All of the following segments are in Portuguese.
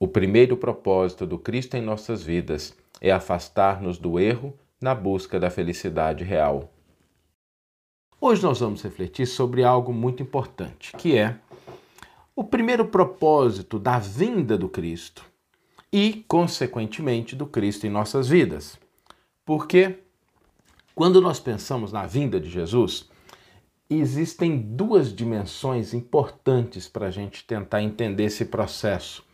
O primeiro propósito do Cristo em nossas vidas é afastar-nos do erro na busca da felicidade real. Hoje nós vamos refletir sobre algo muito importante, que é o primeiro propósito da vinda do Cristo e, consequentemente, do Cristo em nossas vidas. Porque quando nós pensamos na vinda de Jesus, existem duas dimensões importantes para a gente tentar entender esse processo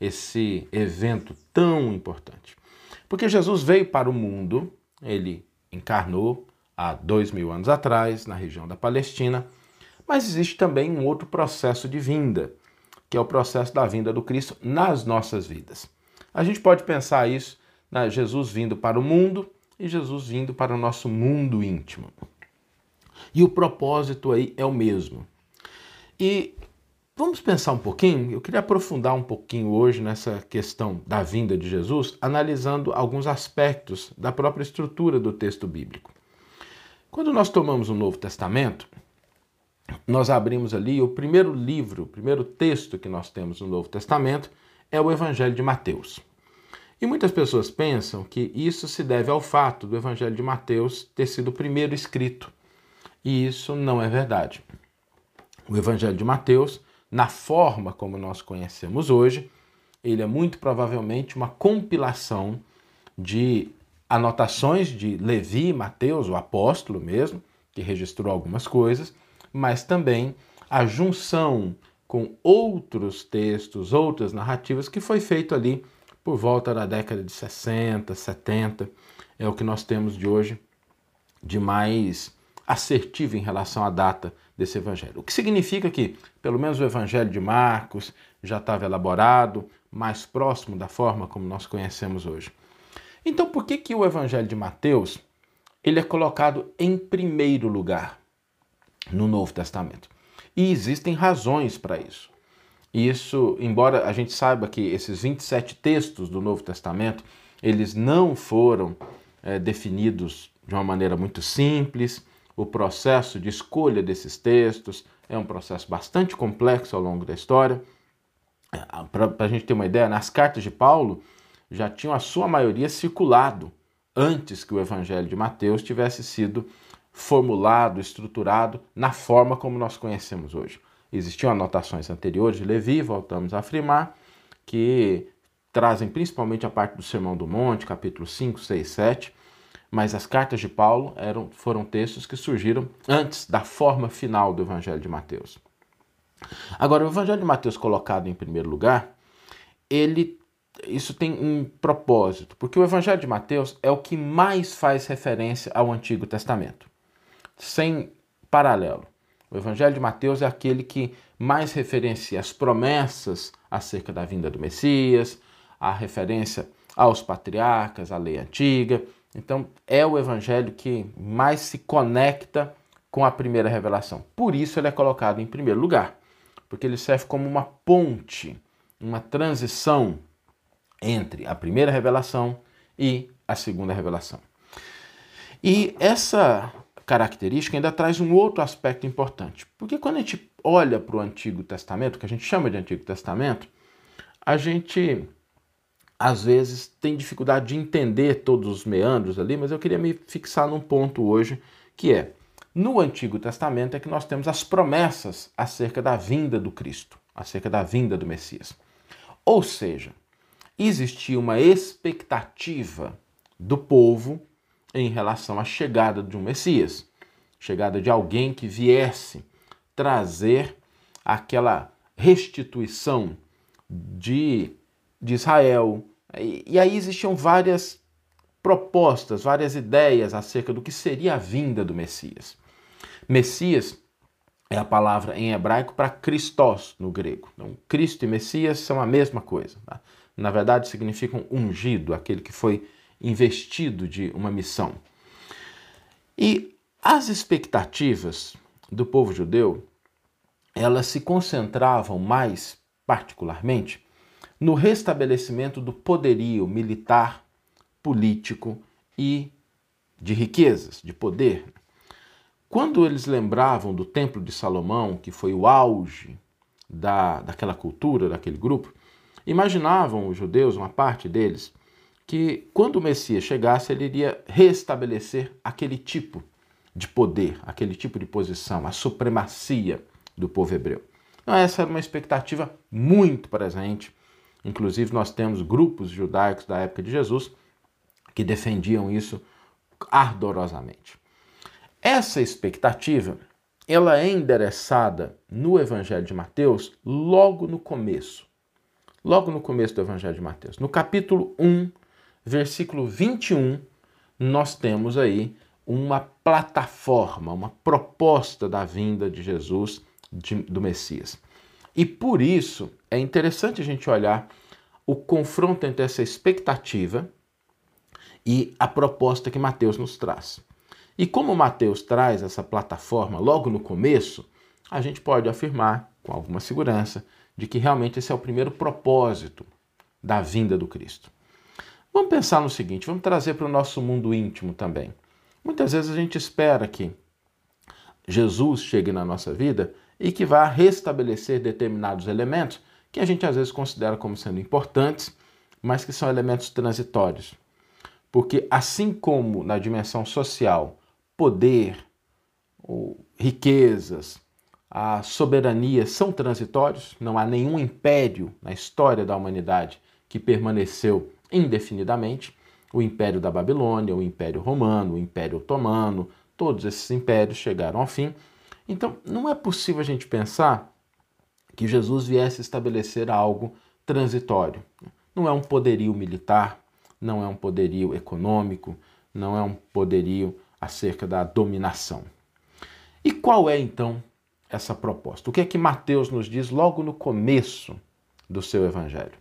esse evento tão importante. Porque Jesus veio para o mundo, ele encarnou há dois mil anos atrás, na região da Palestina, mas existe também um outro processo de vinda, que é o processo da vinda do Cristo nas nossas vidas. A gente pode pensar isso, né, Jesus vindo para o mundo e Jesus vindo para o nosso mundo íntimo. E o propósito aí é o mesmo. E Vamos pensar um pouquinho? Eu queria aprofundar um pouquinho hoje nessa questão da vinda de Jesus, analisando alguns aspectos da própria estrutura do texto bíblico. Quando nós tomamos o Novo Testamento, nós abrimos ali o primeiro livro, o primeiro texto que nós temos no Novo Testamento é o Evangelho de Mateus. E muitas pessoas pensam que isso se deve ao fato do Evangelho de Mateus ter sido o primeiro escrito. E isso não é verdade. O Evangelho de Mateus na forma como nós conhecemos hoje, ele é muito provavelmente uma compilação de anotações de Levi, Mateus, o apóstolo mesmo, que registrou algumas coisas, mas também a junção com outros textos, outras narrativas que foi feito ali por volta da década de 60, 70, é o que nós temos de hoje de mais assertivo em relação à data desse evangelho. O que significa que, pelo menos o evangelho de Marcos já estava elaborado, mais próximo da forma como nós conhecemos hoje. Então, por que que o evangelho de Mateus ele é colocado em primeiro lugar no Novo Testamento? E existem razões para isso. Isso, embora a gente saiba que esses 27 textos do Novo Testamento, eles não foram é, definidos de uma maneira muito simples, o processo de escolha desses textos é um processo bastante complexo ao longo da história. Para a gente ter uma ideia, nas cartas de Paulo já tinham a sua maioria circulado antes que o Evangelho de Mateus tivesse sido formulado, estruturado na forma como nós conhecemos hoje. Existiam anotações anteriores de Levi, voltamos a afirmar, que trazem principalmente a parte do Sermão do Monte, capítulo 5, 6, 7, mas as cartas de Paulo eram, foram textos que surgiram antes da forma final do Evangelho de Mateus. Agora, o Evangelho de Mateus colocado em primeiro lugar, ele isso tem um propósito, porque o Evangelho de Mateus é o que mais faz referência ao Antigo Testamento, sem paralelo. O Evangelho de Mateus é aquele que mais referencia as promessas acerca da vinda do Messias, a referência aos patriarcas, à lei antiga, então, é o evangelho que mais se conecta com a primeira revelação. Por isso, ele é colocado em primeiro lugar, porque ele serve como uma ponte, uma transição entre a primeira revelação e a segunda revelação. E essa característica ainda traz um outro aspecto importante, porque quando a gente olha para o Antigo Testamento, que a gente chama de Antigo Testamento, a gente às vezes tem dificuldade de entender todos os meandros ali, mas eu queria me fixar num ponto hoje, que é no Antigo Testamento é que nós temos as promessas acerca da vinda do Cristo, acerca da vinda do Messias. Ou seja, existia uma expectativa do povo em relação à chegada de um Messias, chegada de alguém que viesse trazer aquela restituição de, de Israel, e, aí existiam várias propostas, várias ideias acerca do que seria a vinda do Messias. Messias é a palavra em hebraico para Christos no grego. Então, Cristo e Messias são a mesma coisa. Tá? Na verdade, significam ungido, aquele que foi investido de uma missão. E as expectativas do povo judeu, elas se concentravam mais particularmente no restabelecimento do poderio militar, político e de riquezas, de poder. Quando eles lembravam do Templo de Salomão, que foi o auge da, daquela cultura, daquele grupo, Imaginavam os judeus, uma parte deles, que quando o Messias chegasse, ele iria restabelecer aquele tipo de poder, aquele tipo de posição, a supremacia do povo hebreu. Então, essa era uma expectativa muito presente. Inclusive, nós temos grupos judaicos da época de Jesus que defendiam isso ardorosamente. Essa expectativa, ela é endereçada no Evangelho de Mateus logo no começo. Logo no começo do Evangelho de Mateus. No capítulo 1, versículo 21, nós temos aí uma plataforma, uma proposta da vinda de Jesus, de, do Messias. E por isso é interessante a gente olhar o confronto entre essa expectativa e a proposta que Mateus nos traz. E como Mateus traz essa plataforma logo no começo, a gente pode afirmar com alguma segurança de que realmente esse é o primeiro propósito da vinda do Cristo. Vamos pensar no seguinte, vamos trazer para o nosso mundo íntimo também. Muitas vezes a gente espera que Jesus chegue na nossa vida e que vá restabelecer determinados elementos que a gente às vezes considera como sendo importantes, mas que são elementos transitórios. Porque assim como na dimensão social, poder, riquezas, a soberania são transitórios, não há nenhum império na história da humanidade que permaneceu indefinidamente. O Império da Babilônia, o Império Romano, o Império Otomano, todos esses impérios chegaram ao fim. Então, não é possível a gente pensar que Jesus viesse estabelecer algo transitório. Não é um poderio militar, não é um poderio econômico, não é um poderio acerca da dominação. E qual é então essa proposta? O que é que Mateus nos diz logo no começo do seu evangelho?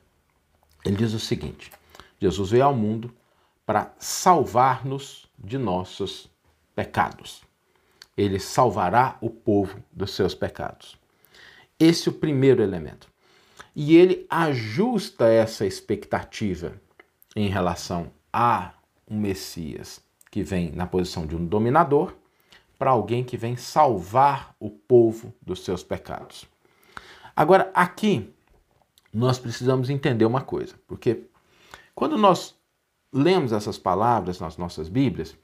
Ele diz o seguinte: Jesus veio ao mundo para salvar-nos de nossos pecados. Ele salvará o povo dos seus pecados. Esse é o primeiro elemento. E ele ajusta essa expectativa em relação a um Messias que vem na posição de um dominador para alguém que vem salvar o povo dos seus pecados. Agora, aqui nós precisamos entender uma coisa, porque quando nós lemos essas palavras nas nossas Bíblias,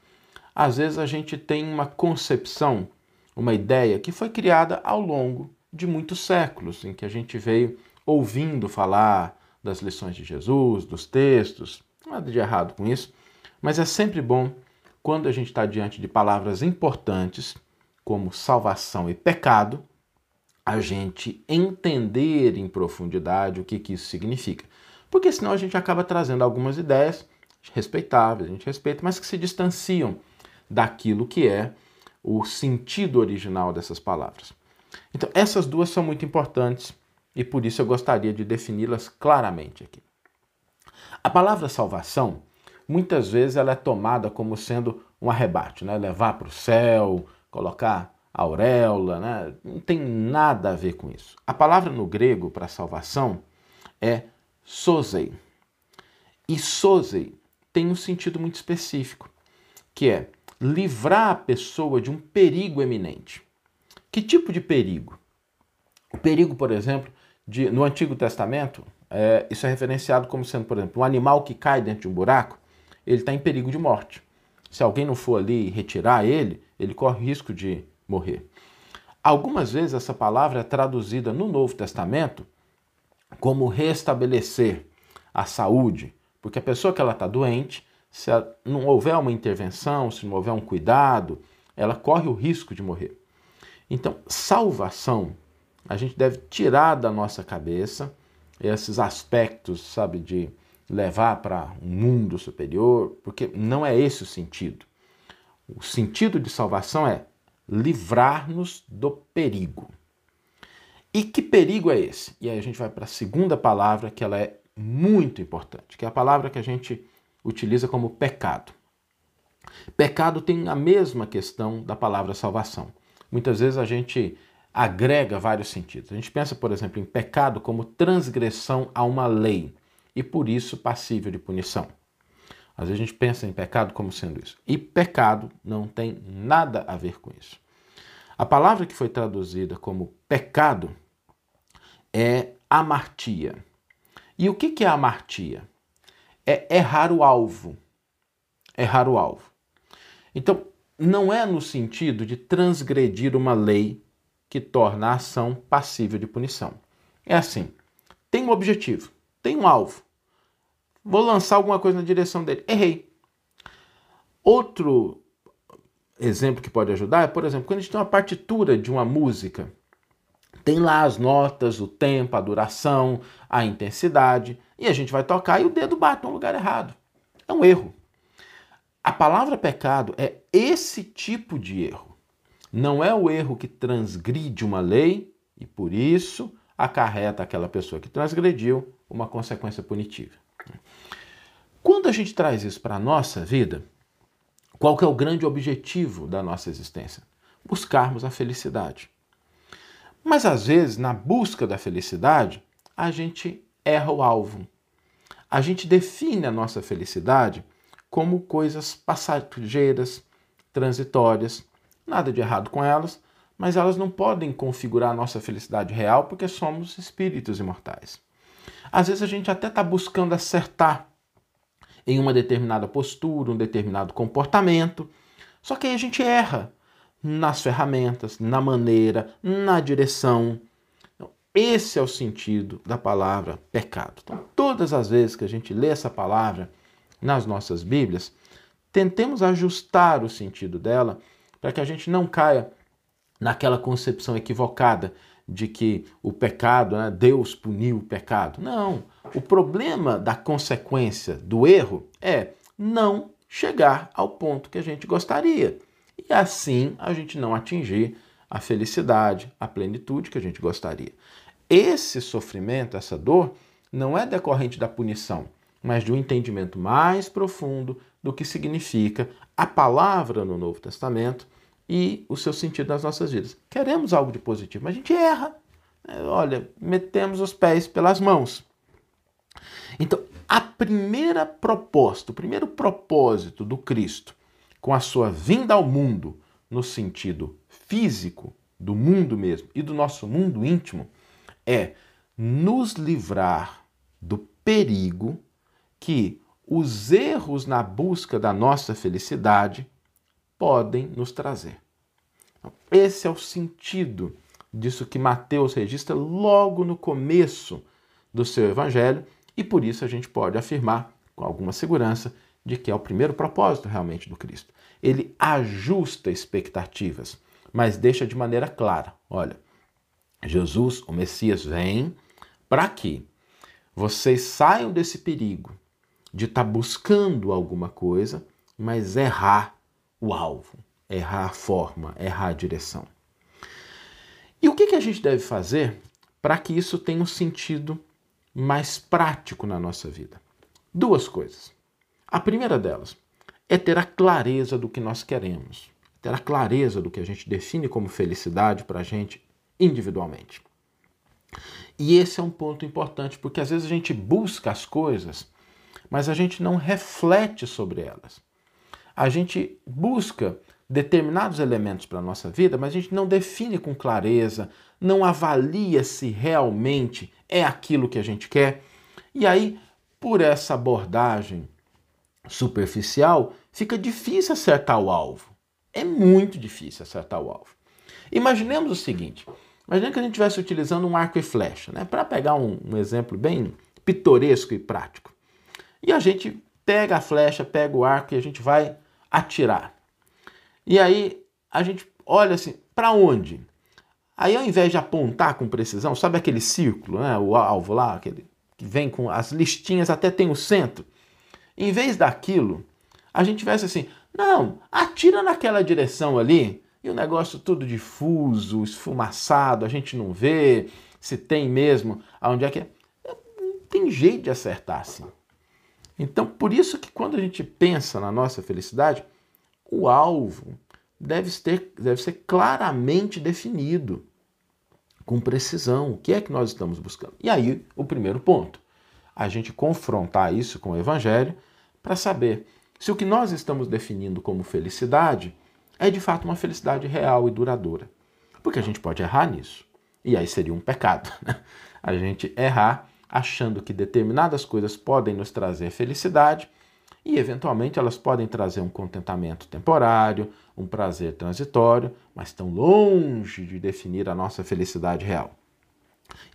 às vezes a gente tem uma concepção, uma ideia que foi criada ao longo de muitos séculos, em que a gente veio ouvindo falar das lições de Jesus, dos textos, nada de errado com isso, mas é sempre bom quando a gente está diante de palavras importantes, como salvação e pecado, a gente entender em profundidade o que, que isso significa. Porque senão a gente acaba trazendo algumas ideias respeitáveis, a gente respeita, mas que se distanciam daquilo que é o sentido original dessas palavras. Então, essas duas são muito importantes e por isso eu gostaria de defini-las claramente aqui. A palavra salvação, muitas vezes ela é tomada como sendo um arrebate, né? levar para o céu, colocar auréola, né? não tem nada a ver com isso. A palavra no grego para salvação é sozei. E sozei tem um sentido muito específico, que é livrar a pessoa de um perigo eminente. Que tipo de perigo? O perigo, por exemplo, de, no Antigo Testamento, é, isso é referenciado como sendo, por exemplo, um animal que cai dentro de um buraco, ele está em perigo de morte. Se alguém não for ali retirar ele, ele corre risco de morrer. Algumas vezes essa palavra é traduzida no Novo Testamento como restabelecer a saúde, porque a pessoa que ela está doente, se não houver uma intervenção, se não houver um cuidado, ela corre o risco de morrer. Então, salvação, a gente deve tirar da nossa cabeça esses aspectos, sabe, de levar para um mundo superior, porque não é esse o sentido. O sentido de salvação é livrar-nos do perigo. E que perigo é esse? E aí a gente vai para a segunda palavra, que ela é muito importante, que é a palavra que a gente utiliza como pecado. Pecado tem a mesma questão da palavra salvação. Muitas vezes a gente agrega vários sentidos. A gente pensa, por exemplo, em pecado como transgressão a uma lei e por isso passível de punição. Às vezes a gente pensa em pecado como sendo isso. E pecado não tem nada a ver com isso. A palavra que foi traduzida como pecado é amartia. E o que é amartia? É errar o alvo. Errar o alvo. Então, não é no sentido de transgredir uma lei que torna a ação passível de punição. É assim: tem um objetivo, tem um alvo. Vou lançar alguma coisa na direção dele. Errei. Outro exemplo que pode ajudar é, por exemplo, quando a gente tem uma partitura de uma música, tem lá as notas, o tempo, a duração, a intensidade, e a gente vai tocar e o dedo bate no lugar errado. É um erro. A palavra pecado é esse tipo de erro. Não é o erro que transgride uma lei e por isso acarreta aquela pessoa que transgrediu uma consequência punitiva. Quando a gente traz isso para a nossa vida, qual que é o grande objetivo da nossa existência? Buscarmos a felicidade. Mas às vezes, na busca da felicidade, a gente erra o alvo. A gente define a nossa felicidade como coisas passageiras, transitórias. Nada de errado com elas, mas elas não podem configurar a nossa felicidade real porque somos espíritos imortais. Às vezes a gente até está buscando acertar em uma determinada postura, um determinado comportamento, só que aí a gente erra nas ferramentas, na maneira, na direção. Então, esse é o sentido da palavra pecado. Então, todas as vezes que a gente lê essa palavra nas nossas Bíblias, tentemos ajustar o sentido dela para que a gente não caia naquela concepção equivocada de que o pecado, né, Deus puniu o pecado. Não. O problema da consequência do erro é não chegar ao ponto que a gente gostaria. E assim a gente não atingir a felicidade, a plenitude que a gente gostaria. Esse sofrimento, essa dor, não é decorrente da punição, mas de um entendimento mais profundo do que significa a palavra no Novo Testamento e o seu sentido nas nossas vidas. Queremos algo de positivo, mas a gente erra. É, olha, metemos os pés pelas mãos. Então, a primeira proposta, o primeiro propósito do Cristo com a sua vinda ao mundo, no sentido físico, do mundo mesmo e do nosso mundo íntimo, é nos livrar do perigo que os erros na busca da nossa felicidade podem nos trazer. Então, esse é o sentido disso que Mateus registra logo no começo do seu evangelho, e por isso a gente pode afirmar com alguma segurança de que é o primeiro propósito realmente do Cristo. Ele ajusta expectativas, mas deixa de maneira clara: olha, Jesus, o Messias, vem para que vocês saiam desse perigo de estar tá buscando alguma coisa, mas errar o alvo, errar a forma, errar a direção. E o que, que a gente deve fazer para que isso tenha um sentido mais prático na nossa vida? Duas coisas. A primeira delas é ter a clareza do que nós queremos, ter a clareza do que a gente define como felicidade para a gente individualmente. E esse é um ponto importante, porque às vezes a gente busca as coisas, mas a gente não reflete sobre elas a gente busca determinados elementos para a nossa vida, mas a gente não define com clareza, não avalia se realmente é aquilo que a gente quer. E aí, por essa abordagem superficial, fica difícil acertar o alvo. É muito difícil acertar o alvo. Imaginemos o seguinte: imagine que a gente estivesse utilizando um arco e flecha, né? Para pegar um, um exemplo bem pitoresco e prático. E a gente pega a flecha, pega o arco e a gente vai atirar. E aí a gente olha assim, para onde? Aí ao invés de apontar com precisão, sabe aquele círculo, né, o alvo lá, aquele que vem com as listinhas até tem o centro. Em vez daquilo, a gente tivesse assim, não, atira naquela direção ali, e o negócio tudo difuso, esfumaçado, a gente não vê se tem mesmo aonde é que é. Não tem jeito de acertar assim. Então, por isso que quando a gente pensa na nossa felicidade, o alvo deve, deve ser claramente definido, com precisão. O que é que nós estamos buscando? E aí, o primeiro ponto, a gente confrontar isso com o Evangelho para saber se o que nós estamos definindo como felicidade é de fato uma felicidade real e duradoura. Porque a gente pode errar nisso. E aí seria um pecado. Né? A gente errar achando que determinadas coisas podem nos trazer felicidade e, eventualmente, elas podem trazer um contentamento temporário, um prazer transitório, mas estão longe de definir a nossa felicidade real.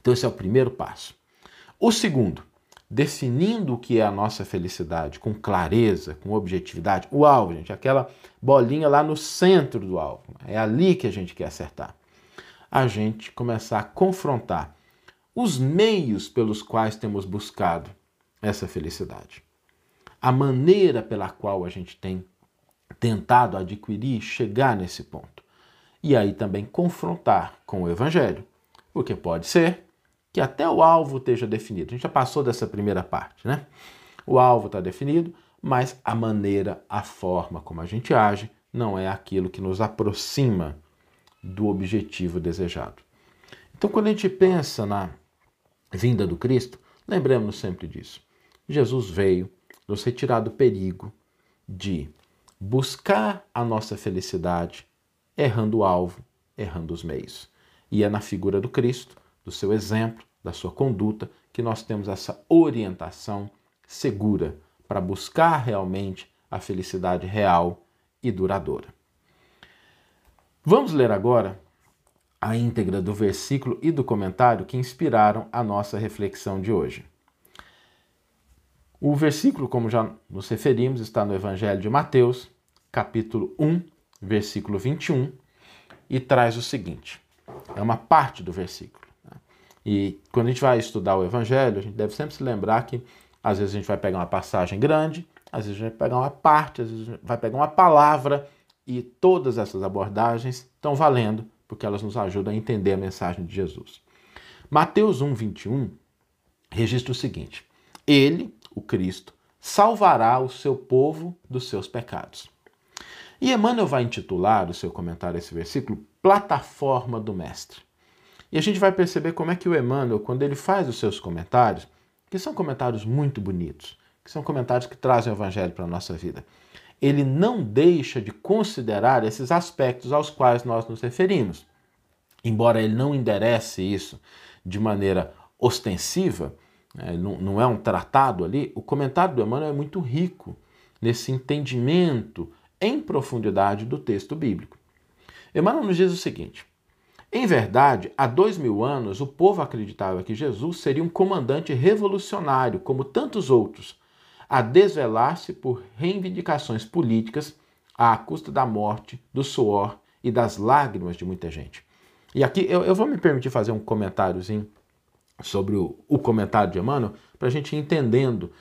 Então, esse é o primeiro passo. O segundo, definindo o que é a nossa felicidade com clareza, com objetividade, o alvo, gente, aquela bolinha lá no centro do alvo, é ali que a gente quer acertar. A gente começar a confrontar os meios pelos quais temos buscado essa felicidade a maneira pela qual a gente tem tentado adquirir, chegar nesse ponto. E aí também confrontar com o Evangelho, porque pode ser que até o alvo esteja definido. A gente já passou dessa primeira parte, né? O alvo está definido, mas a maneira, a forma como a gente age não é aquilo que nos aproxima do objetivo desejado. Então, quando a gente pensa na vinda do Cristo, lembremos sempre disso. Jesus veio nos retirar do perigo de buscar a nossa felicidade errando o alvo, errando os meios. E é na figura do Cristo, do seu exemplo, da sua conduta, que nós temos essa orientação segura para buscar realmente a felicidade real e duradoura. Vamos ler agora a íntegra do versículo e do comentário que inspiraram a nossa reflexão de hoje. O versículo, como já nos referimos, está no Evangelho de Mateus, capítulo 1, versículo 21, e traz o seguinte: é uma parte do versículo. E quando a gente vai estudar o Evangelho, a gente deve sempre se lembrar que às vezes a gente vai pegar uma passagem grande, às vezes a gente vai pegar uma parte, às vezes vai pegar uma palavra, e todas essas abordagens estão valendo, porque elas nos ajudam a entender a mensagem de Jesus. Mateus 1, 21 registra o seguinte: Ele, o Cristo, salvará o seu povo dos seus pecados. E Emmanuel vai intitular o seu comentário a esse versículo Plataforma do Mestre. E a gente vai perceber como é que o Emmanuel, quando ele faz os seus comentários, que são comentários muito bonitos, que são comentários que trazem o Evangelho para a nossa vida, ele não deixa de considerar esses aspectos aos quais nós nos referimos. Embora ele não enderece isso de maneira ostensiva, é, não, não é um tratado ali, o comentário do Emmanuel é muito rico nesse entendimento em profundidade do texto bíblico. Emmanuel nos diz o seguinte: em verdade, há dois mil anos o povo acreditava que Jesus seria um comandante revolucionário, como tantos outros, a desvelar-se por reivindicações políticas à custa da morte, do suor e das lágrimas de muita gente. E aqui eu, eu vou me permitir fazer um comentáriozinho sobre o, o comentário de Emmanuel, para a gente ir entendendo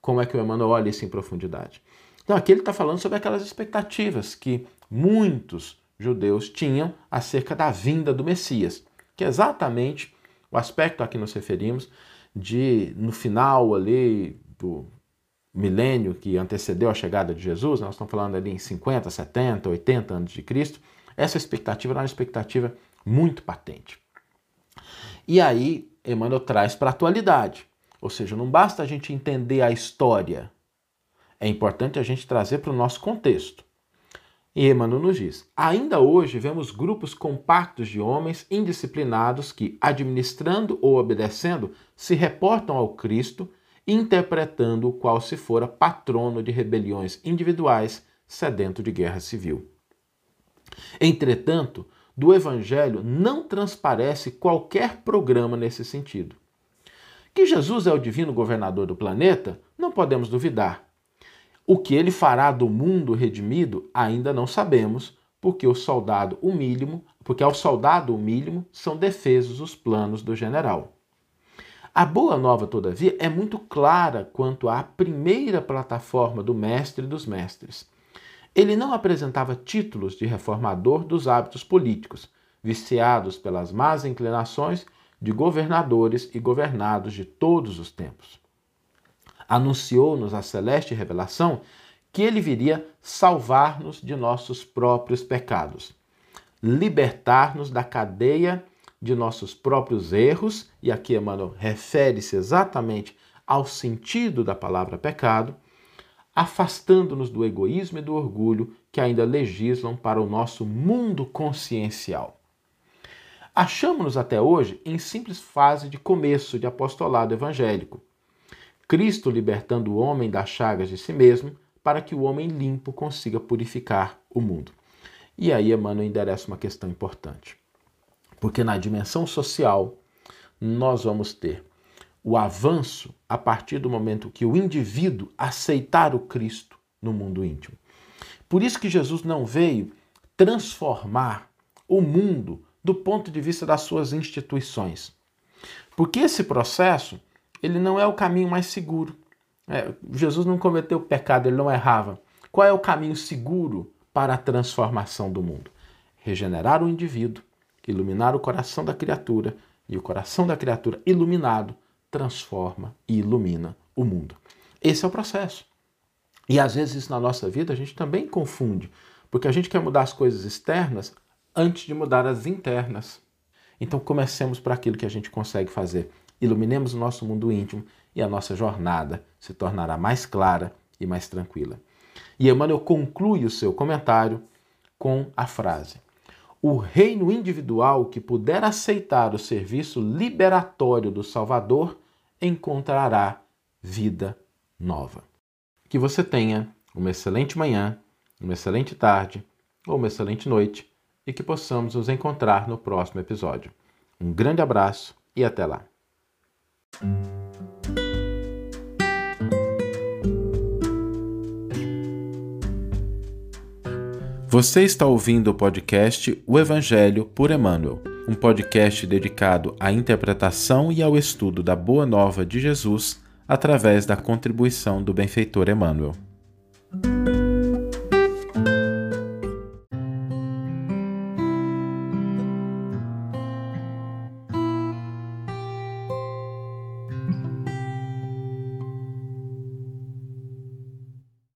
como é que o Emmanuel olha isso em profundidade. Então, aqui ele está falando sobre aquelas expectativas que muitos judeus tinham acerca da vinda do Messias, que é exatamente o aspecto a que nos referimos de, no final ali do milênio que antecedeu a chegada de Jesus, nós estamos falando ali em 50, 70, 80 anos de Cristo, essa expectativa era uma expectativa muito patente. E aí Emmanuel traz para a atualidade. Ou seja, não basta a gente entender a história, é importante a gente trazer para o nosso contexto. E Emmanuel nos diz: ainda hoje vemos grupos compactos de homens indisciplinados que, administrando ou obedecendo, se reportam ao Cristo, interpretando o qual se fora patrono de rebeliões individuais, sedento de guerra civil. Entretanto, do Evangelho não transparece qualquer programa nesse sentido. Que Jesus é o divino governador do planeta, não podemos duvidar. O que ele fará do mundo redimido ainda não sabemos, porque o soldado humílimo, porque ao soldado humílimo são defesos os planos do general. A boa nova, todavia, é muito clara quanto à primeira plataforma do mestre dos mestres. Ele não apresentava títulos de reformador dos hábitos políticos, viciados pelas más inclinações de governadores e governados de todos os tempos. Anunciou-nos a celeste revelação que ele viria salvar-nos de nossos próprios pecados, libertar-nos da cadeia de nossos próprios erros, e aqui Emmanuel refere-se exatamente ao sentido da palavra pecado afastando-nos do egoísmo e do orgulho que ainda legislam para o nosso mundo consciencial. Achamos-nos até hoje em simples fase de começo de apostolado evangélico. Cristo libertando o homem das chagas de si mesmo para que o homem limpo consiga purificar o mundo. E aí Emmanuel endereça uma questão importante. Porque na dimensão social, nós vamos ter o avanço a partir do momento que o indivíduo aceitar o Cristo no mundo íntimo. Por isso que Jesus não veio transformar o mundo do ponto de vista das suas instituições. Porque esse processo, ele não é o caminho mais seguro. É, Jesus não cometeu pecado, ele não errava. Qual é o caminho seguro para a transformação do mundo? Regenerar o indivíduo, iluminar o coração da criatura, e o coração da criatura iluminado transforma e ilumina o mundo. Esse é o processo. E às vezes isso na nossa vida a gente também confunde, porque a gente quer mudar as coisas externas antes de mudar as internas. Então comecemos por aquilo que a gente consegue fazer. Iluminemos o nosso mundo íntimo e a nossa jornada se tornará mais clara e mais tranquila. E Emmanuel conclui o seu comentário com a frase: O reino individual que puder aceitar o serviço liberatório do Salvador encontrará vida nova. Que você tenha uma excelente manhã, uma excelente tarde ou uma excelente noite e que possamos nos encontrar no próximo episódio. Um grande abraço e até lá. Você está ouvindo o podcast O Evangelho por Emmanuel, um podcast dedicado à interpretação e ao estudo da Boa Nova de Jesus através da contribuição do benfeitor Emmanuel.